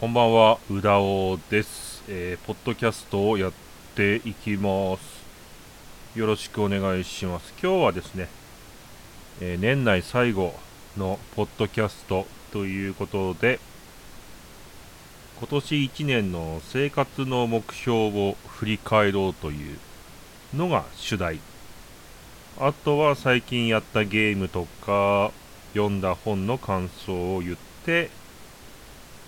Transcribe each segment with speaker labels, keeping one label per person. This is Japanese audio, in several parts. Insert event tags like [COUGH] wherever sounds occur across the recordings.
Speaker 1: こんばんは、うだおです、えー、ポッドキャストをやっていきます。よろしくお願いします。今日はですね、えー、年内最後のポッドキャストということで、今年1年の生活の目標を振り返ろうというのが主題。あとは最近やったゲームとか、読んだ本の感想を言って、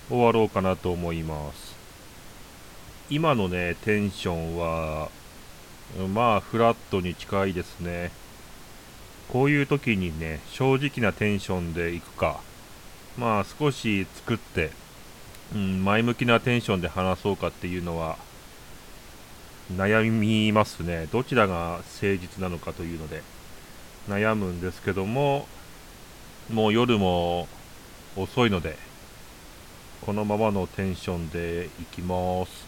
Speaker 1: 終わろうかなと思います。今のねテンションはまあフラットに近いですね。こういう時にね正直なテンションでいくか。まあ少し作って、うん、前向きなテンションで話そうかっていうのは悩みますね。どちらが誠実なのかというので悩むんですけどももう夜も遅いのでこのままのテンションでいきます。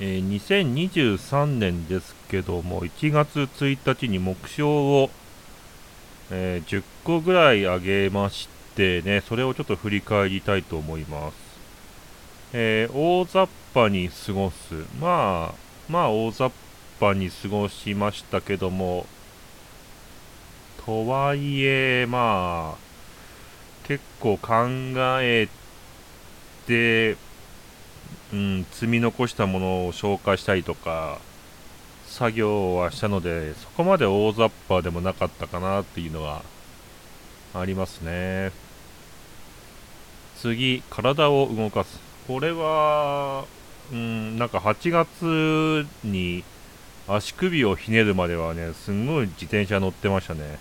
Speaker 1: えー、2023年ですけども、1月1日に目標を、えー、10個ぐらい上げましてね、それをちょっと振り返りたいと思います。えー、大雑把に過ごす。まあ、まあ大雑把に過ごしましたけども、とはいえ、まあ、結構考えて、うん、積み残したものを消化したりとか、作業はしたので、そこまで大雑把でもなかったかなっていうのはありますね。次、体を動かす。これは、うん、なんか8月に足首をひねるまではね、すんごい自転車乗ってましたね。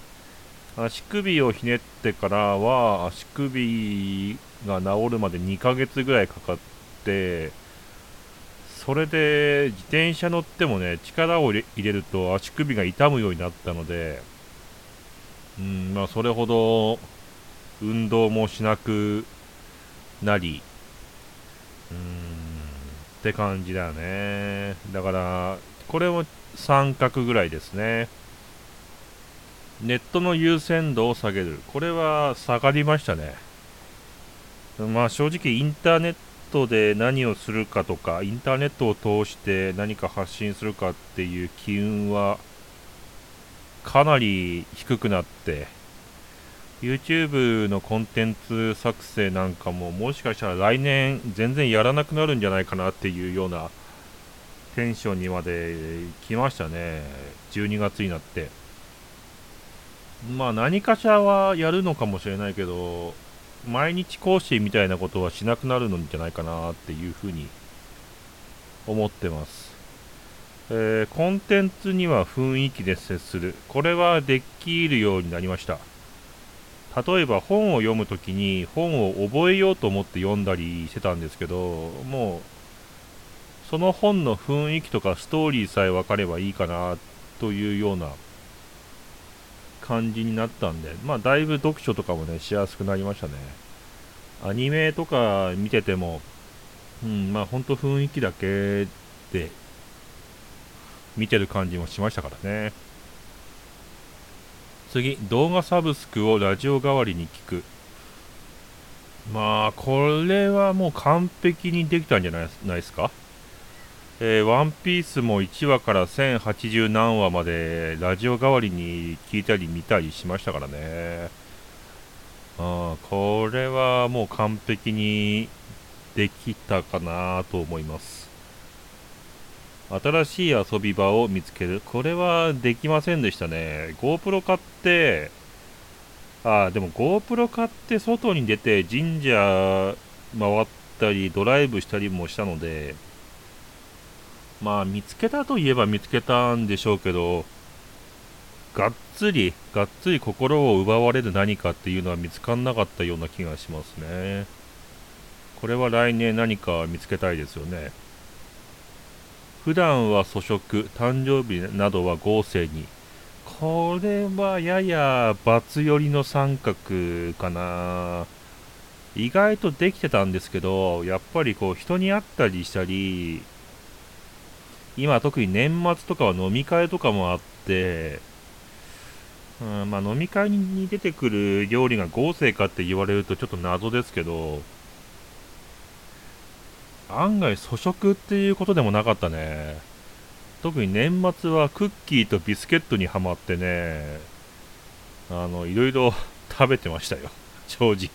Speaker 1: 足首をひねってからは、足首が治るまで2ヶ月ぐらいかかって、それで自転車乗ってもね、力を入れると足首が痛むようになったので、うん、まあ、それほど運動もしなくなり、うーん、って感じだよね。だから、これも三角ぐらいですね。ネットの優先度を下げる。これは下がりましたね。まあ正直インターネットで何をするかとか、インターネットを通して何か発信するかっていう機運はかなり低くなって、YouTube のコンテンツ作成なんかももしかしたら来年全然やらなくなるんじゃないかなっていうようなテンションにまで来ましたね。12月になって。まあ何かしらはやるのかもしれないけど、毎日更新みたいなことはしなくなるのじゃないかなっていうふうに思ってます。えー、コンテンツには雰囲気で接する。これはできるようになりました。例えば本を読むときに本を覚えようと思って読んだりしてたんですけど、もうその本の雰囲気とかストーリーさえ分かればいいかなというような感じになったんで、まあ、だいぶ読書とかもね、しやすくなりましたね。アニメとか見てても、うん、まあ、ほんと雰囲気だけで見てる感じもしましたからね。次、動画サブスクをラジオ代わりに聞く。まあ、これはもう完璧にできたんじゃないですか？えー、ワンピースも1話から1080何話までラジオ代わりに聞いたり見たりしましたからね。あこれはもう完璧にできたかなと思います。新しい遊び場を見つける。これはできませんでしたね。GoPro 買って、あ、でも GoPro 買って外に出て神社回ったりドライブしたりもしたので、まあ見つけたといえば見つけたんでしょうけど、がっつり、がっつり心を奪われる何かっていうのは見つかんなかったような気がしますね。これは来年何か見つけたいですよね。普段は粗食、誕生日などは合成に。これはやや罰寄りの三角かな。意外とできてたんですけど、やっぱりこう人に会ったりしたり、今特に年末とかは飲み会とかもあって、うんまあ、飲み会に出てくる料理が合成かって言われるとちょっと謎ですけど、案外粗食っていうことでもなかったね。特に年末はクッキーとビスケットにはまってねあのいろいろ [LAUGHS] 食べてましたよ。正直。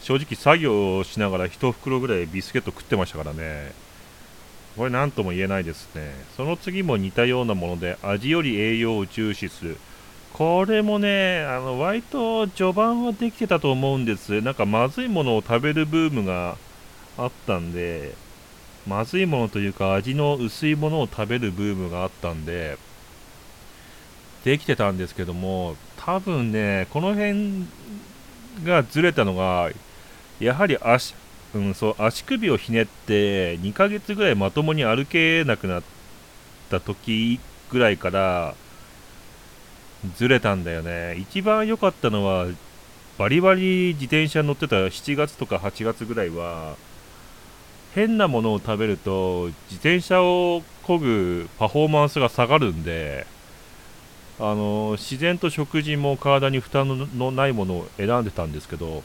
Speaker 1: 正直作業をしながら1袋ぐらいビスケット食ってましたからね。これ何とも言えないですね。その次も似たようなもので味より栄養を重視する。これもねあの割と序盤はできてたと思うんです。なんかまずいものを食べるブームがあったんでまずいものというか味の薄いものを食べるブームがあったんでできてたんですけども多分ねこの辺がずれたのがやはり足,、うん、そう足首をひねって2ヶ月ぐらいまともに歩けなくなった時ぐらいからずれたんだよね。一番良かったのはバリバリ自転車に乗ってた7月とか8月ぐらいは変なものを食べると自転車を漕ぐパフォーマンスが下がるんであの自然と食事も体に負担のないものを選んでたんですけど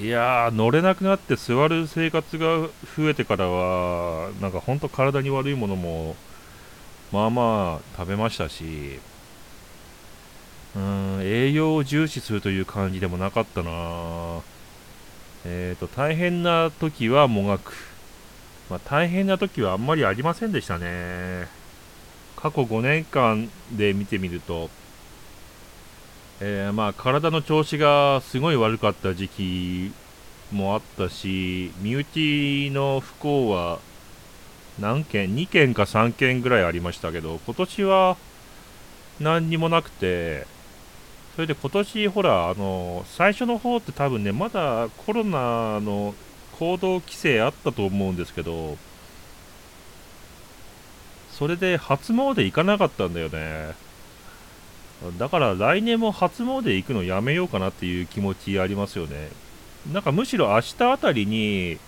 Speaker 1: いやー乗れなくなって座る生活が増えてからはなんか本当体に悪いものもまあまあ食べましたしうん栄養を重視するという感じでもなかったな。えっ、ー、と大変な時はもがく、まあ、大変な時はあんまりありませんでしたね。過去5年間で見てみると、えー、まあ体の調子がすごい悪かった時期もあったし身内の不幸は何件2件か3件ぐらいありましたけど今年は何にもなくてそれで今年ほらあの最初の方って多分ねまだコロナの行動規制あったと思うんですけどそれで初詣行かなかったんだよね。だから来年も初詣行くのやめようかなっていう気持ちありますよねなんかむしろ明日あたりに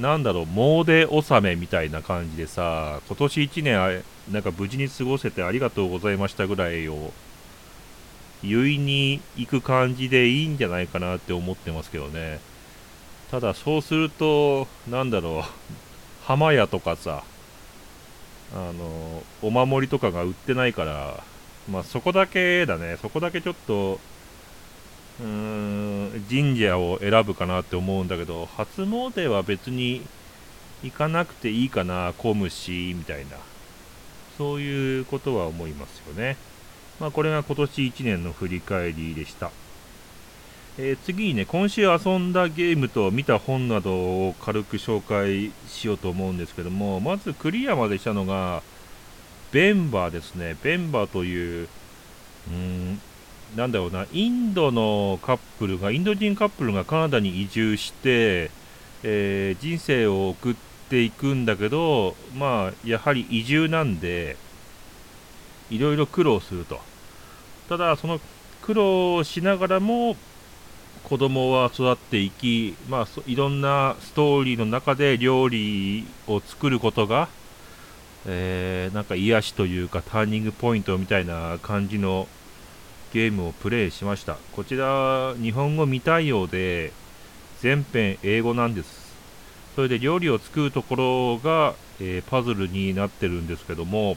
Speaker 1: なんだろう、詣納めみたいな感じでさ、今年1年、なんか無事に過ごせてありがとうございましたぐらいを、結に行く感じでいいんじゃないかなって思ってますけどね。ただ、そうすると、なんだろう、浜屋とかさ、あの、お守りとかが売ってないから、まあそこだけだね、そこだけちょっと、うーん神社を選ぶかなって思うんだけど初詣は別に行かなくていいかな小虫みたいな。そういうことは思いますよね。まあこれが今年1年の振り返りでした。えー、次にね、今週遊んだゲームと見た本などを軽く紹介しようと思うんですけども、まずクリアまでしたのが、ベンバーですね。ベンバーという、うん、なんだろうな、インドのカップルが、インド人カップルがカナダに移住して、えー、人生を送っていくんだけど、まあ、やはり移住なんで、いろいろ苦労すると。ただ、その苦労しながらも、子供は育っていき、まあ、いろんなストーリーの中で料理を作ることが、えー、なんか癒しというかターニングポイントみたいな感じのゲームをプレイしました。こちら日本語未対応で全編英語なんです。それで料理を作るところが、えー、パズルになってるんですけども、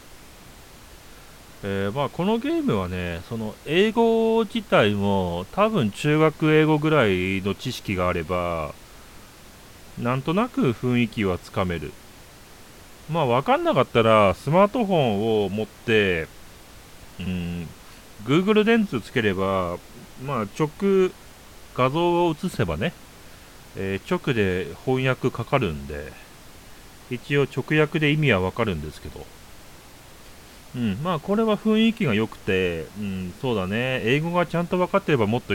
Speaker 1: えー、まあ、このゲームはねその英語自体も多分中学英語ぐらいの知識があればなんとなく雰囲気はつかめる。まあ分かんなかったらスマートフォンを持ってうん Google レンズつければ、まあ、直画像を映せばね、えー、直で翻訳かかるんで、一応直訳で意味はわかるんですけど、うん、まあこれは雰囲気が良くて、うん、そうだね、英語がちゃんと分かってればもっと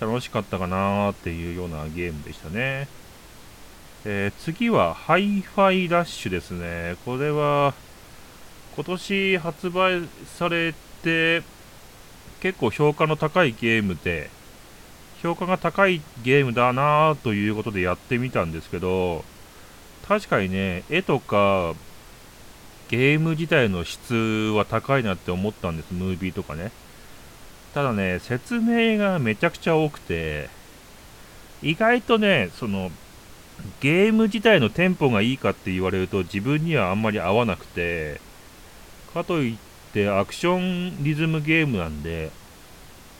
Speaker 1: 楽しかったかなーっていうようなゲームでしたね。えー、次はハイファイラッシュですね。これは今年発売されて、結構評価の高いゲームで、評価が高いゲームだなということでやってみたんですけど、確かにね、絵とか、ゲーム自体の質は高いなって思ったんです、ムービーとかね。ただね、説明がめちゃくちゃ多くて、意外とね、その、ゲーム自体のテンポがいいかって言われると自分にはあんまり合わなくてかといってアクションリズムゲームなんで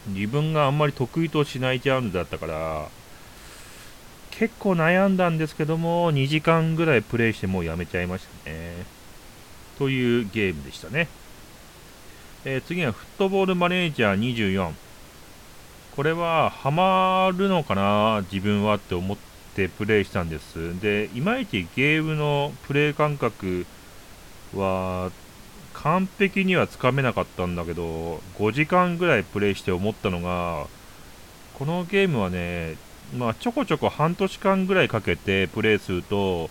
Speaker 1: 自分があんまり得意としないジャンルだったから結構悩んだんですけども2時間ぐらいプレイしてもうやめちゃいましたね。というゲームでしたね、えー、次はフットボールマネージャー24これはハマるのかな自分はって思ってプレイしたんです。でいまいちゲームのプレイ感覚は完璧にはつかめなかったんだけど5時間ぐらいプレイして思ったのがこのゲームはねまあちょこちょこ半年間ぐらいかけてプレイすると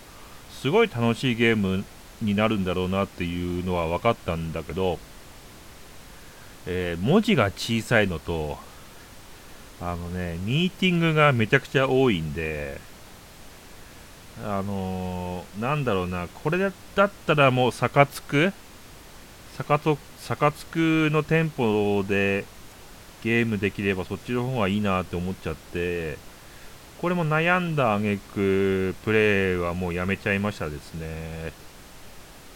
Speaker 1: すごい楽しいゲームになるんだろうなっていうのは分かったんだけど、えー、文字が小さいのとあのねミーティングがめちゃくちゃ多いんであのー、なんだろうな。これだったらもう逆つくサカツクの店舗でゲームできればそっちの方がいいなって思っちゃってこれも悩んだ挙句プレイはもうやめちゃいましたですね。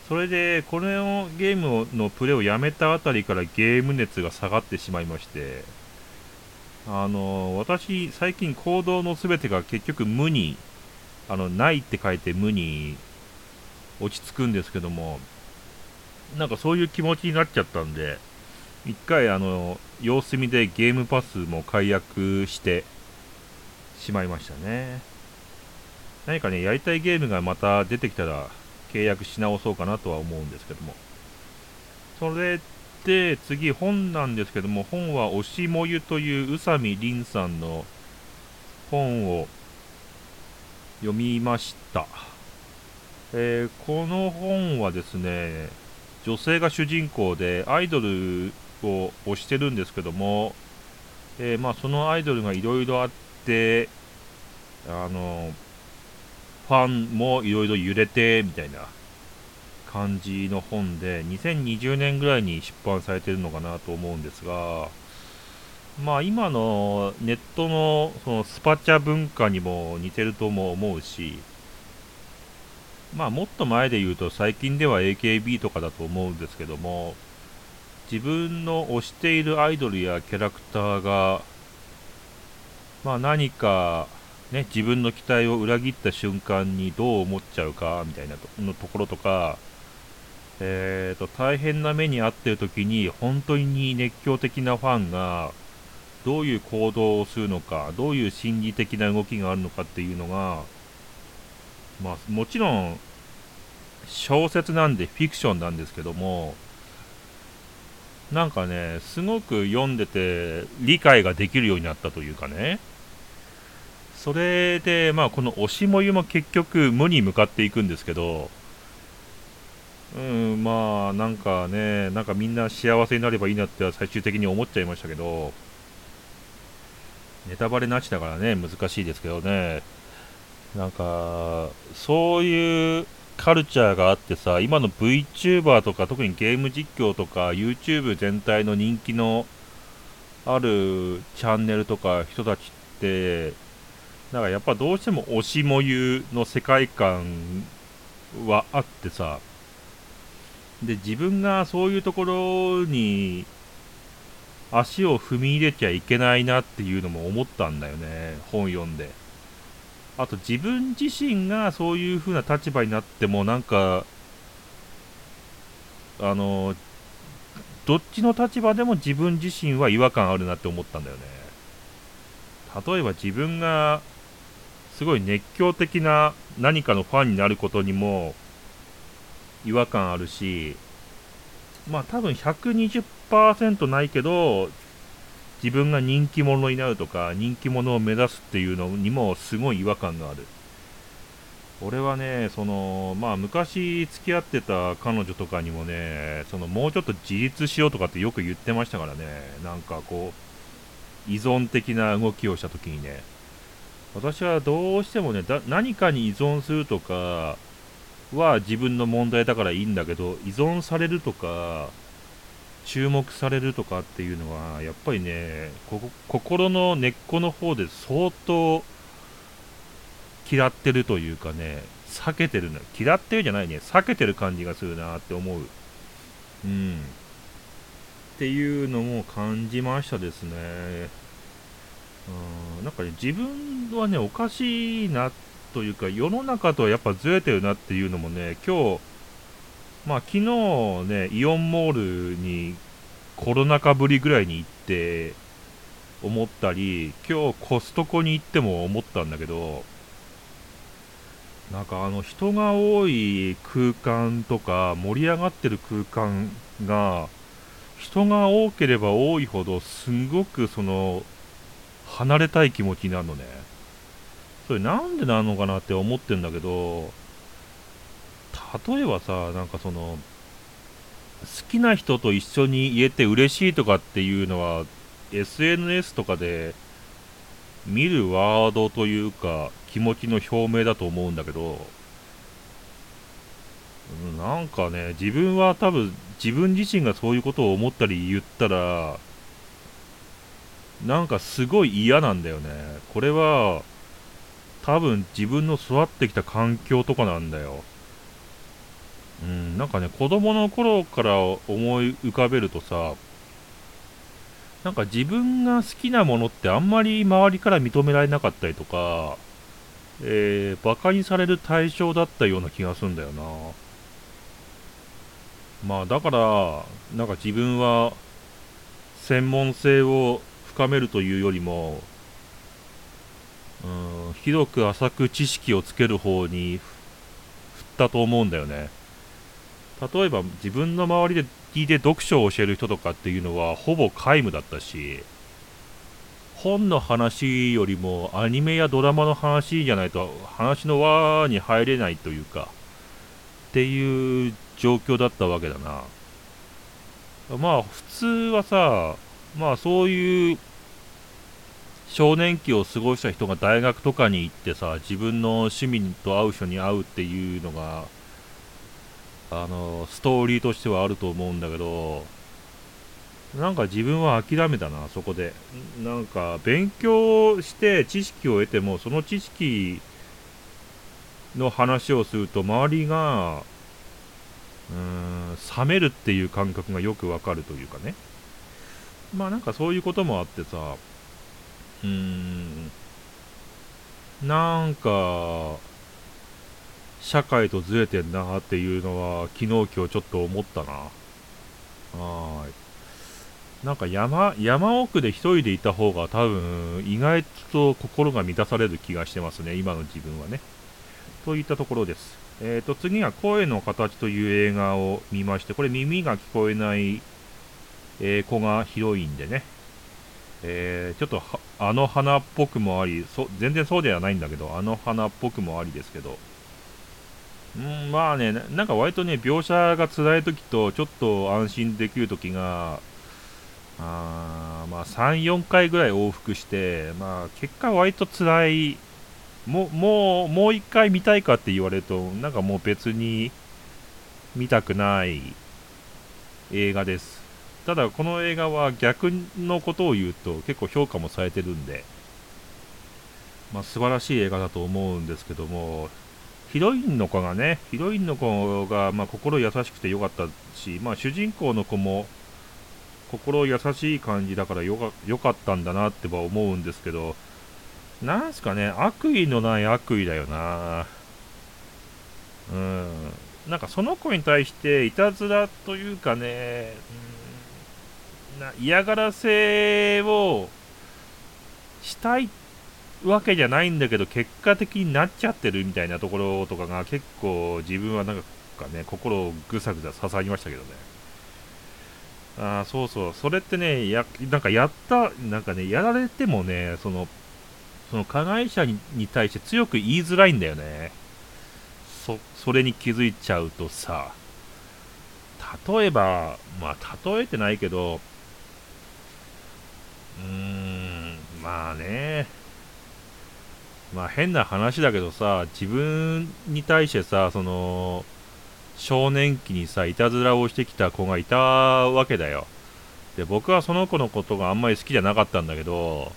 Speaker 1: それでこのゲームのプレイをやめたあたりからゲーム熱が下がってしまいましてあの私最近行動の全てが結局無にあのないって書いて無に落ち着くんですけどもなんかそういう気持ちになっちゃったんで、一回あの、様子見でゲームパスも解約してしまいましたね。何かね、やりたいゲームがまた出てきたら契約し直そうかなとは思うんですけども。それで次本なんですけども、本は押しもゆという宇佐美凛さんの本を読みました。えー、この本はですね、女性が主人公でアイドルを推してるんですけども、えー、まあ、そのアイドルがいろいろあってあのファンもいろいろ揺れてみたいな感じの本で2020年ぐらいに出版されてるのかなと思うんですがまあ今のネットのそのスパチャ文化にも似てるとも思うしまあもっと前で言うと最近では AKB とかだと思うんですけども自分の推しているアイドルやキャラクターがまあ何かね自分の期待を裏切った瞬間にどう思っちゃうかみたいなとのところとかえーと大変な目に遭っている時に本当に熱狂的なファンがどういう行動をするのかどういう心理的な動きがあるのかっていうのがまあ、もちろん小説なんでフィクションなんですけどもなんかねすごく読んでて理解ができるようになったというかね。それでまあこの推しもゆも結局無に向かっていくんですけどうんまあなんかねなんかみんな幸せになればいいなって最終的に思っちゃいましたけどネタバレなしだからね難しいですけどね。なんか、そういうカルチャーがあってさ、今の VTuber とか、特にゲーム実況とか、YouTube 全体の人気のあるチャンネルとか人たちって、なんかやっぱどうしても推しもゆの世界観はあってさ、で、自分がそういうところに足を踏み入れちゃいけないなっていうのも思ったんだよね、本読んで。あと自分自身がそういう風な立場になってもなんかあのどっちの立場でも自分自身は違和感あるなって思ったんだよね例えば自分がすごい熱狂的な何かのファンになることにも違和感あるしまあ多分120 100%ないけど自分が人気者になるとか人気者を目指すっていうのにもすごい違和感がある。俺はねそのまあ昔付き合ってた彼女とかにもねそのもうちょっと自立しようとかってよく言ってましたからね。なんかこう依存的な動きをした時にね。私はどうしてもね何かに依存するとかは自分の問題だからいいんだけど依存されるとか注目されるとかっていうのはやっぱりね心の根っこの方で相当嫌ってるというかね避けてるの嫌ってるじゃないね。避けてる感じがするなって思う。うん。っていうのも感じましたですね。うん。なんかね自分はねおかしいなというか世の中とはやっぱずれてるなっていうのもね今日まあ昨日ねイオンモールにコロナ禍ぶりぐらいに行って思ったり今日コストコに行っても思ったんだけどなんかあの人が多い空間とか盛り上がってる空間が人が多ければ多いほどすごくその離れたい気持ちになるのね。それなんでなのかなって思ってんだけど例えばさなんかその好きな人と一緒に言えて嬉しいとかっていうのは SNS とかで見るワードというか気持ちの表明だと思うんだけどなんかね自分は多分自分自身がそういうことを思ったり言ったらなんかすごい嫌なんだよね。これは多分自分の育ってきた環境とかなんだよ。うん、なんかね、子供の頃から思い浮かべるとさ、なんか自分が好きなものってあんまり周りから認められなかったりとか、えー、馬鹿にされる対象だったような気がするんだよな。まあだから、なんか自分は専門性を深めるというよりも、うん、広く浅く知識をつける方に振ったと思うんだよね。例えば自分の周りで聞いて読書を教える人とかっていうのはほぼ皆無だったし本の話よりもアニメやドラマの話じゃないと話の輪に入れないというかっていう状況だったわけだな。まあ普通はさまあそういう少年期を過ごした人が大学とかに行ってさ自分の趣味と合う人に会うっていうのがあのストーリーとしてはあると思うんだけどなんか自分は諦めたなそこで。なんか勉強して知識を得てもその知識の話をすると周りがうーん冷めるっていう感覚がよくわかるというかね。まあなんかそういうこともあってさうーんなんか社会とずれてんなっていうのは昨日今日ちょっと思ったな。はい。なんか山山奥で一人でいた方が多分意外と心が満たされる気がしてますね。今の自分はね。といったところです。えーと次は声の形という映画を見ましてこれ耳が聞こえない、えー、子がヒロインでね。えー、ちょっとあの花っぽくもありそ全然そうではないんだけどあの花っぽくもありですけど。うん、まあね、なんか割とね、描写が辛い時と、ちょっと安心できる時が、あまあ、3、4回ぐらい往復して、まあ、結果割と辛い、ももう、もう1回見たいかって言われると、なんかもう別に見たくない映画です。ただ、この映画は逆のことを言うと、結構評価もされてるんで、まあ、素晴らしい映画だと思うんですけども、ヒロインの子がね、ヒロインの子が、まあ、心優しくてよかったし、まあ、主人公の子も心優しい感じだからよかったんだなっては思うんですけど、なんすかね、悪意のない悪意だよな。うん。なんかその子に対していたずらというかね、うん、な嫌がらせをしたいってわけじゃないんだけど、結果的になっちゃってるみたいなところとかが結構自分はなんかね、心をぐさぐさ刺さりましたけどね。ああ、そうそう。それってね、や、なんかやった、なんかね、やられてもね、その、その加害者に対して強く言いづらいんだよね。そ、それに気づいちゃうとさ、例えば、まあ、例えてないけど、うーん、まあね、まあ変な話だけどさ、自分に対してさ、その、少年期にさ、いたずらをしてきた子がいたわけだよ。で、僕はその子のことがあんまり好きじゃなかったんだけど、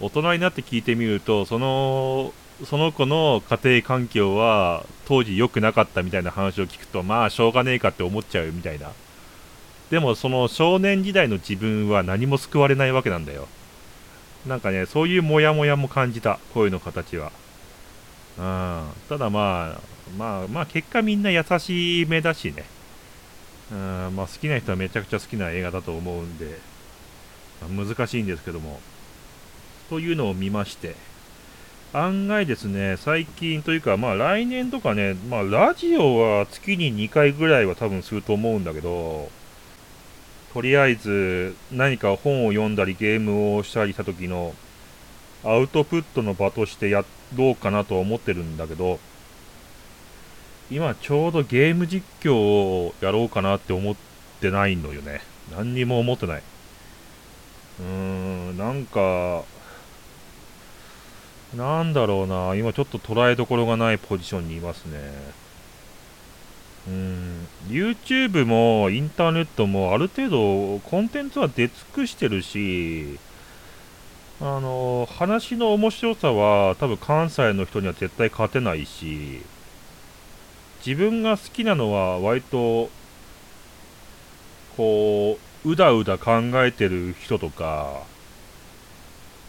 Speaker 1: 大人になって聞いてみるとそのその子の家庭環境は当時良くなかったみたいな話を聞くとまあしょうがねえかって思っちゃうみたいなでもその少年時代の自分は何も救われないわけなんだよなんかねそういうモヤモヤも感じた声の形は。うん。ただまあまあまあ結果みんな優しい目だしね。うん。まあ好きな人はめちゃくちゃ好きな映画だと思うんで、ま、難しいんですけども。というのを見まして。案外ですね、最近というか、まあ来年とかね、まあラジオは月に2回ぐらいは多分すると思うんだけど、とりあえず何か本を読んだりゲームをしたりした時のアウトプットの場としてやろうかなと思ってるんだけど、今ちょうどゲーム実況をやろうかなって思ってないのよね。何にも思ってない。うーん、なんか、なんだろうな、今ちょっと捉えどころがないポジションにいますね。うん、YouTube もインターネットもある程度コンテンツは出尽くしてるし、あの、話の面白さは多分関西の人には絶対勝てないし、自分が好きなのは割と、こう、うだうだ考えてる人とか、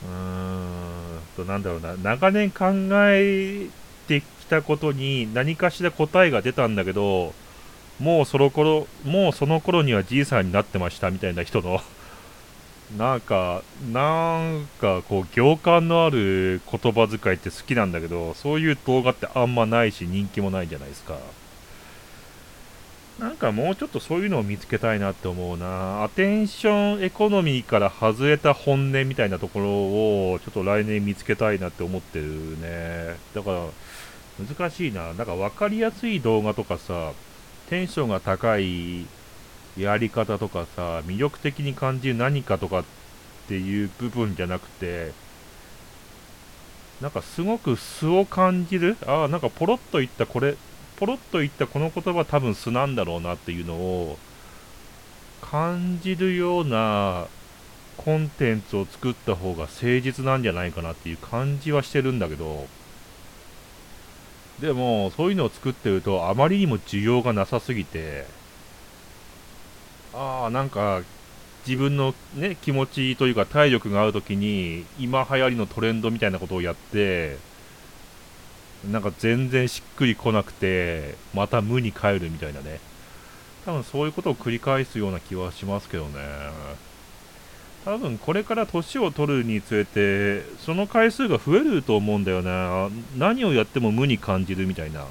Speaker 1: うーん、と、なんだろうな、長年考えてたことに何かしら答えが出たんだけど、もうその頃、もうその頃にはじいさんになってましたみたいな人の [LAUGHS] なんか、なんかこう、行間のある言葉遣いって好きなんだけど、そういう動画ってあんまないし、人気もないじゃないですか。なんかもうちょっとそういうのを見つけたいなって思うな。アテンションエコノミーから外れた本音みたいなところをちょっと来年見つけたいなって思ってるね。だから難しいな。なんか分かりやすい動画とかさ、テンションが高いやり方とかさ、魅力的に感じる何かとかっていう部分じゃなくて、なんかすごく素を感じる？ああ、なんかポロッと言ったこれポロッと言ったこの言葉多分素なんだろうなっていうのを感じるようなコンテンツを作った方が誠実なんじゃないかなっていう感じはしてるんだけどでもそういうのを作ってるとあまりにも需要がなさすぎてああなんか自分のね気持ちというか体力がある時に今流行りのトレンドみたいなことをやってなんか全然しっくりこなくて、また無に帰るみたいなね。多分そういうことを繰り返すような気はしますけどね。多分これから年を取るにつれて、その回数が増えると思うんだよね。何をやっても無に感じるみたいな。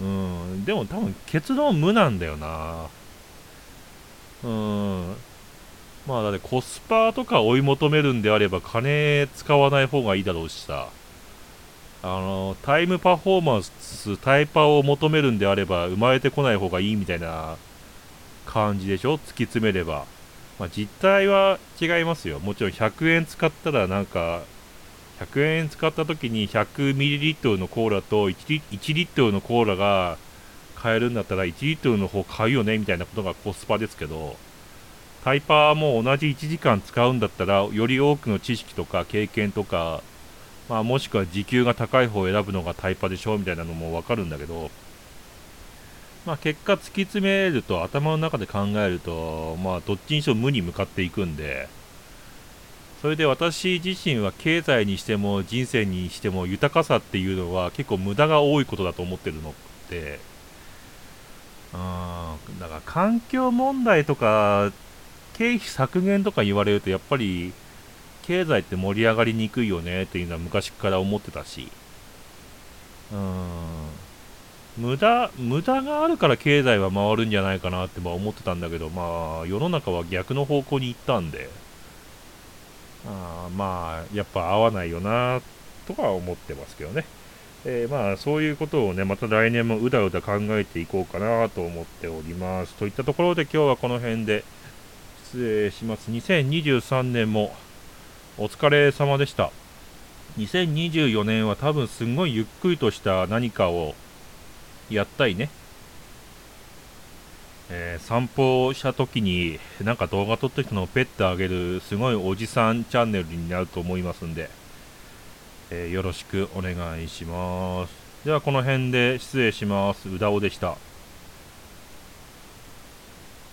Speaker 1: うん、でも多分結論無なんだよな。うん。まあだってコスパとか追い求めるんであれば金使わない方がいいだろうしさ。あのタイムパフォーマンス、タイパを求めるんであれば生まれてこない方がいいみたいな感じでしょ、突き詰めれば。まあ、実態は違いますよ。もちろん100円使ったらなんか、100円使った時に 100ml のコーラと 1, リ1リットルのコーラが買えるんだったら1リットルの方買うよねみたいなことがコスパですけど、タイパーも同じ1時間使うんだったら、より多くの知識とか経験とかまあ、もしくは時給が高い方を選ぶのがタイパでしょみたいなのもわかるんだけど、まあ、結果突き詰めると頭の中で考えると、まあ、どっちにしろ無に向かっていくんでそれで私自身は経済にしても人生にしても豊かさっていうのは結構無駄が多いことだと思ってるのでうんだから環境問題とか経費削減とか言われるとやっぱり経済って盛り上がりにくいよねっていうのは昔から思ってたし、うん、無駄、無駄があるから経済は回るんじゃないかなって思ってたんだけど、まあ、世の中は逆の方向に行ったんで、あまあ、やっぱ合わないよな、とか思ってますけどね。えー、まあ、そういうことをね、また来年もうだうだ考えていこうかなと思っております。といったところで今日はこの辺で失礼します。2023年もお疲れ様でした。2024年は多分すごいゆっくりとした何かをやったいね。えー、散歩した時になんか動画撮った人のペットあげるすごいおじさんチャンネルになると思いますんで、えー、よろしくお願いします。ではこの辺で失礼します。うだおでした。